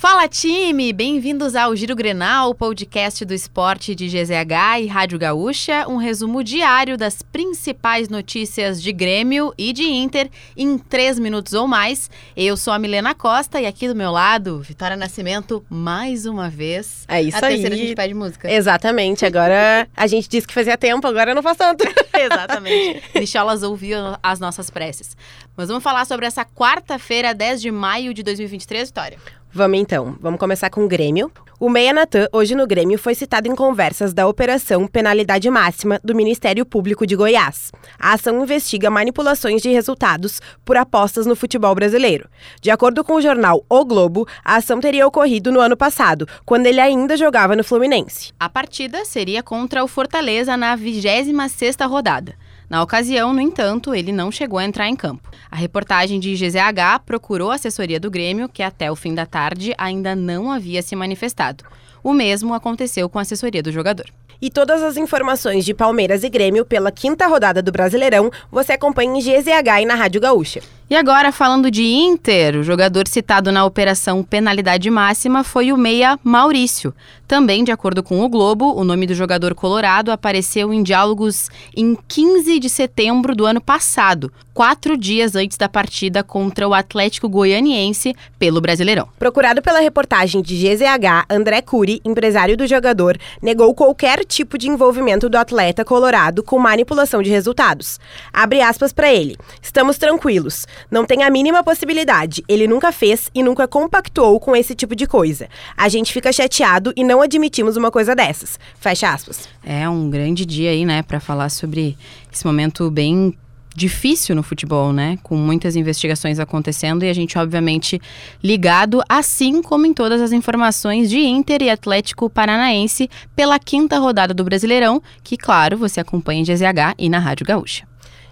Fala time, bem-vindos ao Giro Grenal, podcast do esporte de GZH e Rádio Gaúcha, um resumo diário das principais notícias de Grêmio e de Inter em três minutos ou mais. Eu sou a Milena Costa e aqui do meu lado, Vitória Nascimento, mais uma vez. É isso a aí. terceira a gente pede música. Exatamente, agora a gente disse que fazia tempo, agora não faz tanto. Exatamente. Micholas ouviu as nossas preces. Mas vamos falar sobre essa quarta-feira, 10 de maio de 2023, Vitória. Vamos então, vamos começar com o Grêmio. O Meia Natan, hoje no Grêmio, foi citado em conversas da Operação Penalidade Máxima do Ministério Público de Goiás. A ação investiga manipulações de resultados por apostas no futebol brasileiro. De acordo com o jornal O Globo, a ação teria ocorrido no ano passado, quando ele ainda jogava no Fluminense. A partida seria contra o Fortaleza na 26ª rodada. Na ocasião, no entanto, ele não chegou a entrar em campo. A reportagem de GZH procurou a assessoria do Grêmio, que até o fim da tarde ainda não havia se manifestado. O mesmo aconteceu com a assessoria do jogador. E todas as informações de Palmeiras e Grêmio pela quinta rodada do Brasileirão você acompanha em GZH e na Rádio Gaúcha. E agora, falando de Inter, o jogador citado na operação Penalidade Máxima foi o meia Maurício. Também, de acordo com o Globo, o nome do jogador colorado apareceu em diálogos em 15 de setembro do ano passado, quatro dias antes da partida contra o Atlético Goianiense pelo Brasileirão. Procurado pela reportagem de GZH, André Cury, empresário do jogador, negou qualquer tipo de envolvimento do atleta colorado com manipulação de resultados. Abre aspas para ele: Estamos tranquilos. Não tem a mínima possibilidade. Ele nunca fez e nunca compactuou com esse tipo de coisa. A gente fica chateado e não admitimos uma coisa dessas. Fecha aspas. É um grande dia aí, né, para falar sobre esse momento bem difícil no futebol, né? Com muitas investigações acontecendo e a gente, obviamente, ligado, assim como em todas as informações de Inter e Atlético Paranaense pela quinta rodada do Brasileirão, que, claro, você acompanha em GZH e na Rádio Gaúcha.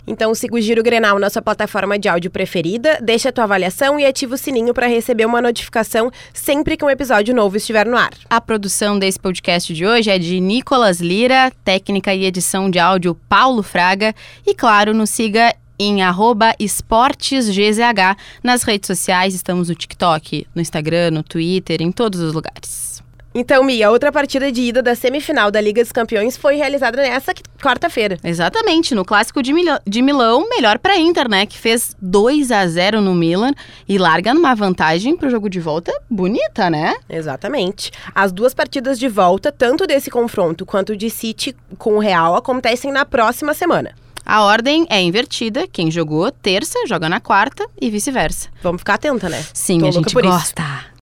Então siga o Giro Grenal na sua plataforma de áudio preferida, deixa a tua avaliação e ativa o sininho para receber uma notificação sempre que um episódio novo estiver no ar. A produção desse podcast de hoje é de Nicolas Lira, técnica e edição de áudio Paulo Fraga e claro, nos siga em esportesgzh nas redes sociais, estamos no TikTok, no Instagram, no Twitter, em todos os lugares. Então, Mia, outra partida de ida da semifinal da Liga dos Campeões foi realizada nessa quarta-feira. Exatamente, no clássico de, Milão, de Milão, melhor para Inter, né? Que fez 2 a 0 no Milan e larga numa vantagem pro jogo de volta bonita, né? Exatamente. As duas partidas de volta, tanto desse confronto quanto de City com o Real, acontecem na próxima semana. A ordem é invertida. Quem jogou terça joga na quarta e vice-versa. Vamos ficar atenta, né? Sim, Tô a gente gosta.